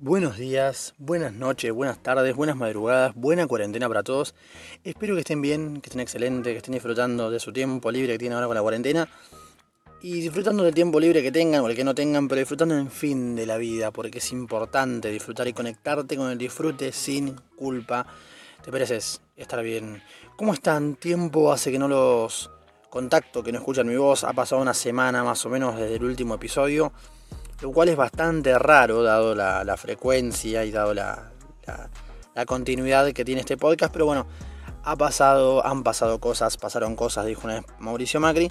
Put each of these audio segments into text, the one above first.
Buenos días, buenas noches, buenas tardes, buenas madrugadas, buena cuarentena para todos. Espero que estén bien, que estén excelentes, que estén disfrutando de su tiempo libre que tienen ahora con la cuarentena. Y disfrutando del tiempo libre que tengan o el que no tengan, pero disfrutando en fin de la vida, porque es importante disfrutar y conectarte con el disfrute sin culpa. Te mereces estar bien. ¿Cómo están? Tiempo hace que no los contacto, que no escuchan mi voz. Ha pasado una semana más o menos desde el último episodio lo cual es bastante raro dado la, frecuencia y dado la, continuidad que tiene este podcast, pero bueno, ha pasado, han pasado cosas, pasaron cosas, dijo una vez Mauricio Macri.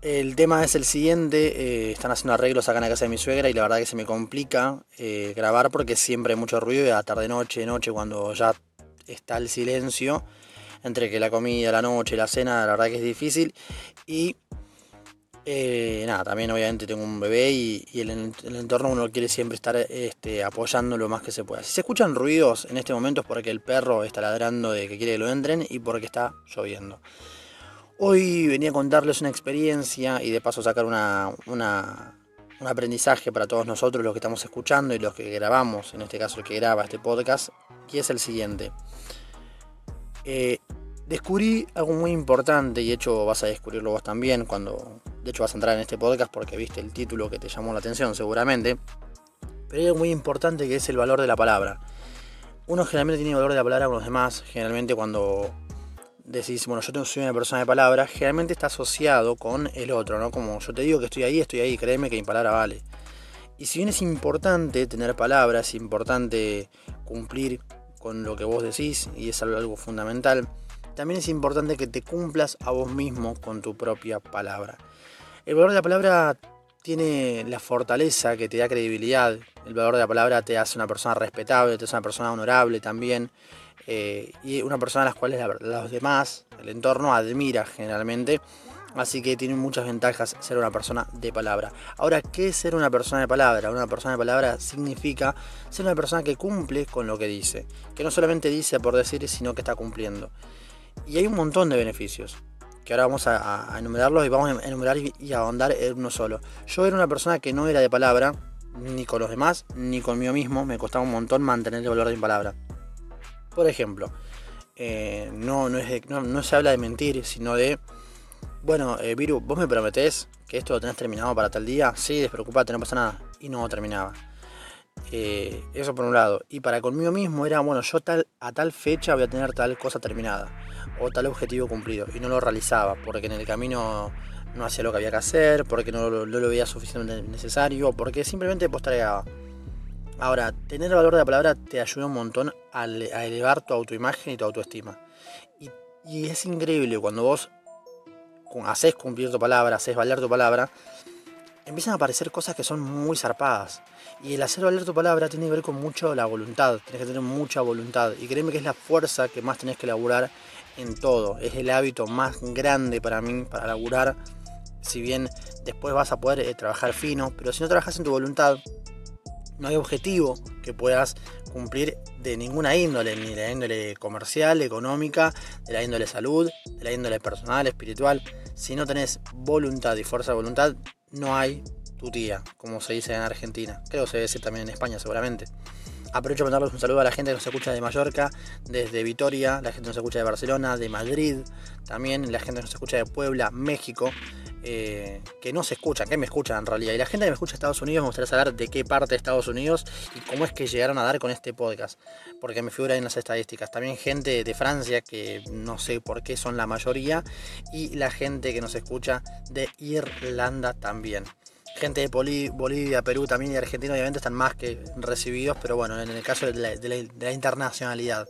El tema es el siguiente, eh, están haciendo arreglos acá en la casa de mi suegra y la verdad que se me complica eh, grabar porque siempre hay mucho ruido y a tarde, noche, noche, cuando ya está el silencio, entre que la comida, la noche, la cena, la verdad que es difícil. Y eh, nada, también obviamente tengo un bebé y, en el, entorno uno quiere siempre estar este, apoyando lo más que se pueda. Si se escuchan ruidos en este momento es porque el perro está ladrando de que quiere que lo entren y porque está lloviendo. Hoy venía a contarles una experiencia y de paso sacar una, un aprendizaje para todos nosotros, los que estamos escuchando y los que grabamos, en este caso el que graba este podcast, que es el siguiente. Eh, descubrí algo muy importante y de hecho vas a descubrirlo vos también cuando de hecho vas a entrar en este podcast porque viste el título que te llamó la atención seguramente, pero hay algo muy importante que es el valor de la palabra. Uno generalmente tiene valor de la palabra con los demás, generalmente cuando decís, bueno, yo soy una persona de palabra, generalmente está asociado con el otro, ¿no? Como yo te digo que estoy ahí, estoy ahí, créeme que mi palabra vale. Y si bien es importante tener palabras, es importante cumplir con lo que vos decís y es algo fundamental, también es importante que te cumplas a vos mismo con tu propia palabra. El valor de la palabra tiene la fortaleza que te da credibilidad. El valor de la palabra te hace una persona respetable, te hace una persona honorable también. Eh, y una persona a las cuales los demás, el entorno, admira generalmente. Así que tiene muchas ventajas ser una persona de palabra. Ahora, ¿qué es ser una persona de palabra? Una persona de palabra significa ser una persona que cumple con lo que dice. Que no solamente dice por decir, sino que está cumpliendo. Y hay un montón de beneficios, que ahora vamos a, enumerarlos y vamos a enumerar y, a ahondar en uno solo. Yo era una persona que no era de palabra, ni con los demás, ni conmigo mismo, me costaba un montón mantener el valor de mi palabra. Por ejemplo, eh, no, no, es no, se habla de mentir, sino de, bueno, eh, Viru, vos me prometés que esto lo tenés terminado para tal día, sí, despreocupate, no pasa nada, y no terminaba. Eh, eso por un lado. Y para conmigo mismo era, bueno, yo tal, a tal fecha voy a tener tal cosa terminada o tal objetivo cumplido. Y no lo realizaba porque en el camino no hacía lo que había que hacer, porque no, lo veía suficientemente necesario, porque simplemente postergaba. Ahora, tener valor de la palabra te ayuda un montón a, elevar tu autoimagen y tu autoestima. Y, y es increíble cuando vos haces cumplir tu palabra, haces valer tu palabra, empiezan a aparecer cosas que son muy zarpadas. Y el hacer valer tu palabra tiene que ver con mucho la voluntad, tienes que tener mucha voluntad. Y créeme que es la fuerza que más tenés que laburar en todo. Es el hábito más grande para mí, para laburar. Si bien después vas a poder eh, trabajar fino, pero si no trabajas en tu voluntad, no hay objetivo que puedas cumplir de ninguna índole, ni de la índole comercial, económica, de la índole salud, de la índole personal, espiritual. Si no tenés voluntad y fuerza de voluntad, no hay tu tía, como se dice en Argentina. Creo que se decir también en España seguramente. Aprovecho para mandarles un saludo a la gente que nos escucha de Mallorca, desde Vitoria, la gente que nos escucha de Barcelona, de Madrid, también la gente que nos escucha de Puebla, México, eh, que no se escuchan, que me escuchan en realidad. Y la gente que me escucha de Estados Unidos, me gustaría saber de qué parte de Estados Unidos y cómo es que llegaron a dar con este podcast, porque me figura en las estadísticas. También gente de Francia, que no sé por qué son la mayoría, y la gente que nos escucha de Irlanda también gente de Bolivia, Perú también y Argentina obviamente están más que recibidos, pero bueno, en el caso de la, internacionalidad.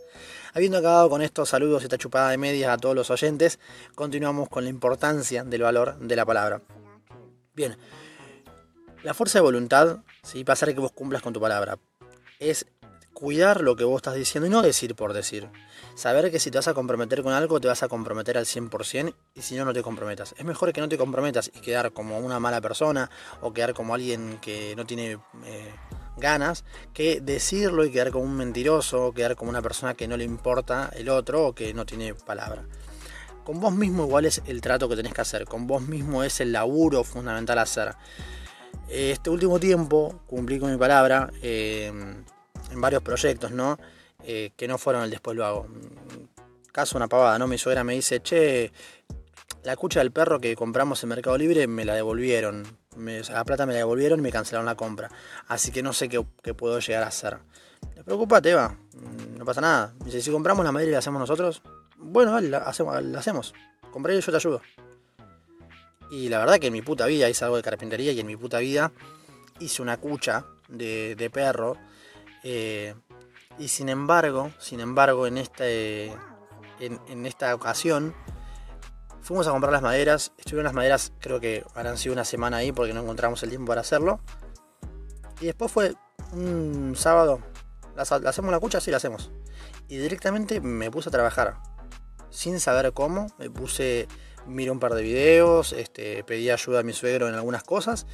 Habiendo acabado con estos saludos y esta chupada de medias a todos los oyentes, continuamos con la importancia del valor de la palabra. Bien, la fuerza de voluntad ¿sí? va a hacer que vos cumplas con tu palabra. Es cuidar lo que vos estás diciendo y no decir por decir. Saber que si te vas a comprometer con algo, te vas a comprometer al 100% y si no, no te comprometas. Es mejor que no te comprometas y quedar como una mala persona o quedar como alguien que no tiene eh, ganas que decirlo y quedar como un mentiroso quedar como una persona que no le importa el otro o que no tiene palabra. Con vos mismo igual es el trato que tenés que hacer, con vos mismo es el laburo fundamental hacer. Este último tiempo cumplí con mi palabra en varios proyectos, ¿no? que no fueron el después lo hago. Caso una pavada, ¿no? Mi suegra me dice, che, la cucha del perro que compramos en Mercado Libre me la devolvieron. la plata me la devolvieron y me cancelaron la compra. Así que no sé qué, puedo llegar a hacer. Preocupate, va. No pasa nada. Dice, si compramos la madera y la hacemos nosotros, bueno, la hacemos. La hacemos. Compré y yo te ayudo. Y la verdad que en mi puta vida hice algo de carpintería y en mi puta vida hice una cucha de, perro. Eh, y sin embargo, sin embargo, en, este, en, esta ocasión Fuimos a comprar las maderas. Estuvieron las maderas, creo que habrán sido una semana ahí porque no encontramos el tiempo para hacerlo. Y después fue un sábado. ¿La, hacemos la cucha? Sí, la hacemos. Y directamente me puse a trabajar. Sin saber cómo. Me puse, miré un par de videos, este, pedí ayuda a mi suegro en algunas cosas.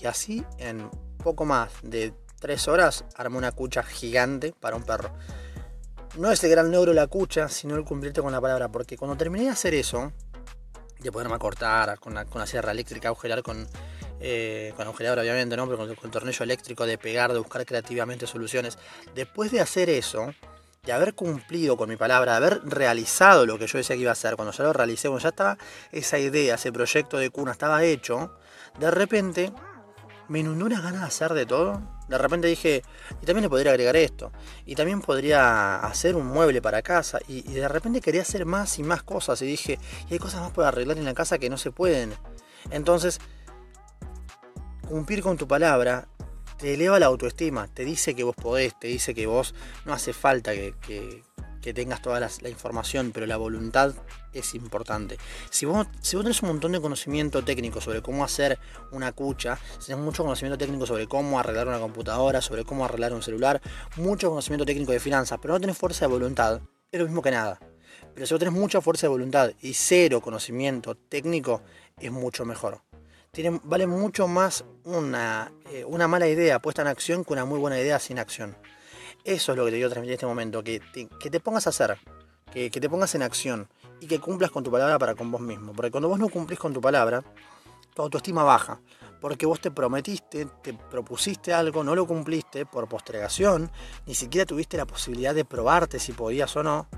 Y así, en poco más de tres horas, armé una cucha gigante para un perro. No es el gran logro la cucha, sino el cumplirte con la palabra. Porque cuando terminé de hacer eso, de poderme acortar con la, con sierra eléctrica, agujerar con, eh, con agujerador obviamente, ¿no? pero con, el tornillo eléctrico, de pegar, de buscar creativamente soluciones. Después de hacer eso, de haber cumplido con mi palabra, de haber realizado lo que yo decía que iba a hacer, cuando ya lo realicé, cuando ya estaba esa idea, ese proyecto de cuna estaba hecho, de repente me inundó una ganas de hacer de todo. De repente dije, y también le podría agregar esto, y también podría hacer un mueble para casa, y, de repente quería hacer más y más cosas, y dije, y hay cosas más para arreglar en la casa que no se pueden. Entonces, cumplir con tu palabra te eleva la autoestima, te dice que vos podés, te dice que vos no hace falta que, que tengas toda la, información, pero la voluntad es importante. Si vos, si tenés un montón de conocimiento técnico sobre cómo hacer una cucha, si tenés mucho conocimiento técnico sobre cómo arreglar una computadora, sobre cómo arreglar un celular, mucho conocimiento técnico de finanzas, pero no tenés fuerza de voluntad, es lo mismo que nada. Pero si vos tenés mucha fuerza de voluntad y cero conocimiento técnico, es mucho mejor. Vale mucho más una, eh, una mala idea puesta en acción que una muy buena idea sin acción. Eso es lo que te quiero transmitir en este momento, que te, pongas a hacer, que, te pongas en acción y que cumplas con tu palabra para con vos mismo. Porque cuando vos no cumplís con tu palabra, tu autoestima baja. Porque vos te prometiste, te propusiste algo, no lo cumpliste por postergación, ni siquiera tuviste la posibilidad de probarte si podías o no,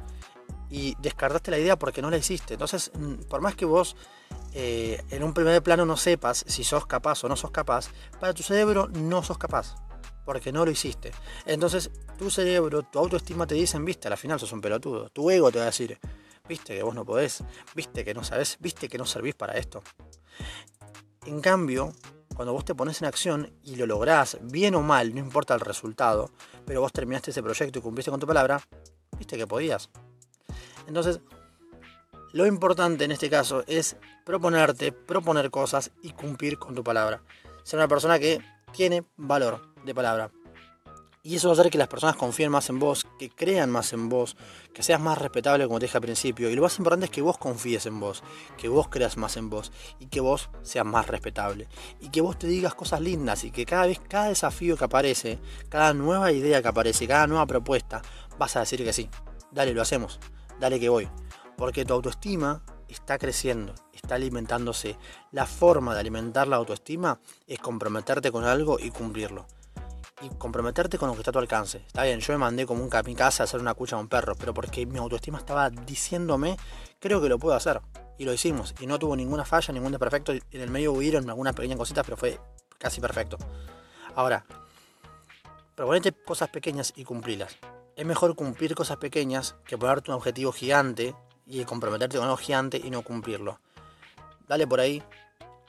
y descartaste la idea porque no la hiciste. Entonces, por más que vos eh, en un primer plano no sepas si sos capaz o no sos capaz, para tu cerebro no sos capaz porque no lo hiciste. Entonces, tu cerebro, tu autoestima te dicen, viste, al final sos un pelotudo. Tu ego te va a decir, viste que vos no podés, viste que no sabés, viste que no servís para esto. En cambio, cuando vos te pones en acción y lo lográs, bien o mal, no importa el resultado, pero vos terminaste ese proyecto y cumpliste con tu palabra, viste que podías. Entonces, lo importante en este caso es proponerte, proponer cosas y cumplir con tu palabra. Ser una persona que tiene valor de palabra. Y eso va a hacer que las personas confíen más en vos, que crean más en vos, que seas más respetable como te dije al principio. Y lo más importante es que vos confíes en vos, que vos creas más en vos y que vos seas más respetable. Y que vos te digas cosas lindas y que cada vez, cada desafío que aparece, cada nueva idea que aparece, cada nueva propuesta, vas a decir que sí. Dale, lo hacemos. Dale que voy. Porque tu autoestima está creciendo, está alimentándose. La forma de alimentar la autoestima es comprometerte con algo y cumplirlo y comprometerte con lo que está a tu alcance. Está bien, yo me mandé como un kamikaze a hacer una cucha a un perro, pero porque mi autoestima estaba diciéndome, creo que lo puedo hacer. Y lo hicimos. Y no tuvo ninguna falla, ningún desperfecto. En el medio hubieron algunas pequeñas cositas, pero fue casi perfecto. Ahora, proponete cosas pequeñas y cumplirlas. Es mejor cumplir cosas pequeñas que ponerte un objetivo gigante y comprometerte con algo gigante y no cumplirlo. Dale por ahí,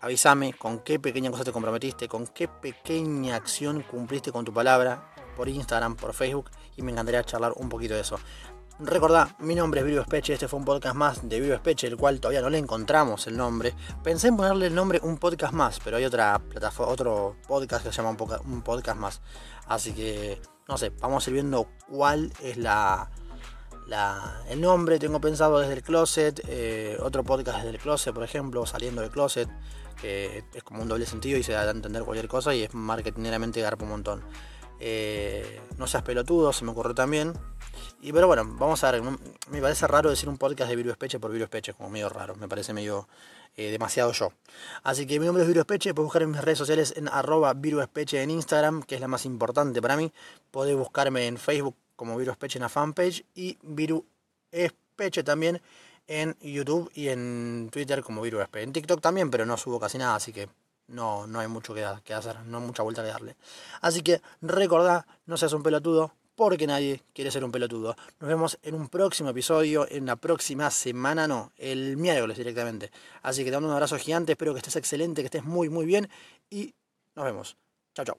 avísame con qué pequeña cosa te comprometiste, con qué pequeña acción cumpliste con tu palabra por Instagram, por Facebook y me encantaría charlar un poquito de eso. Recordá, mi nombre es Vivo Espeche, este fue un podcast más de Vivo Espeche, el cual todavía no le encontramos el nombre. Pensé en ponerle el nombre un podcast más, pero hay otra plataforma, otro podcast que se llama un, podcast más. Así que, no sé, vamos a ir viendo cuál es la, el nombre. Tengo pensado desde el closet, eh, otro podcast desde el closet, por ejemplo, saliendo del closet que es como un doble sentido y se da a entender cualquier cosa y es marketingeramente garpa un montón. Eh, no seas pelotudo, se me ocurrió también. Y pero bueno, vamos a ver. Me parece raro decir un podcast de Virus Peche por Virus Peche, como medio raro. Me parece medio eh, demasiado yo. Así que mi nombre es Virus Peche. Puedes buscar en mis redes sociales en arroba Virus Peche en Instagram, que es la más importante para mí. Podés buscarme en Facebook como Virus Peche en la fanpage y Virus Peche también en YouTube y en Twitter como VirusP. En TikTok también, pero no subo casi nada, así que no, no hay mucho que, hacer, no hay mucha vuelta que darle. Así que recordá, no seas un pelotudo, porque nadie quiere ser un pelotudo. Nos vemos en un próximo episodio, en la próxima semana, no, el miércoles directamente. Así que te mando un abrazo gigante, espero que estés excelente, que estés muy, muy bien y nos vemos. Chao, chao.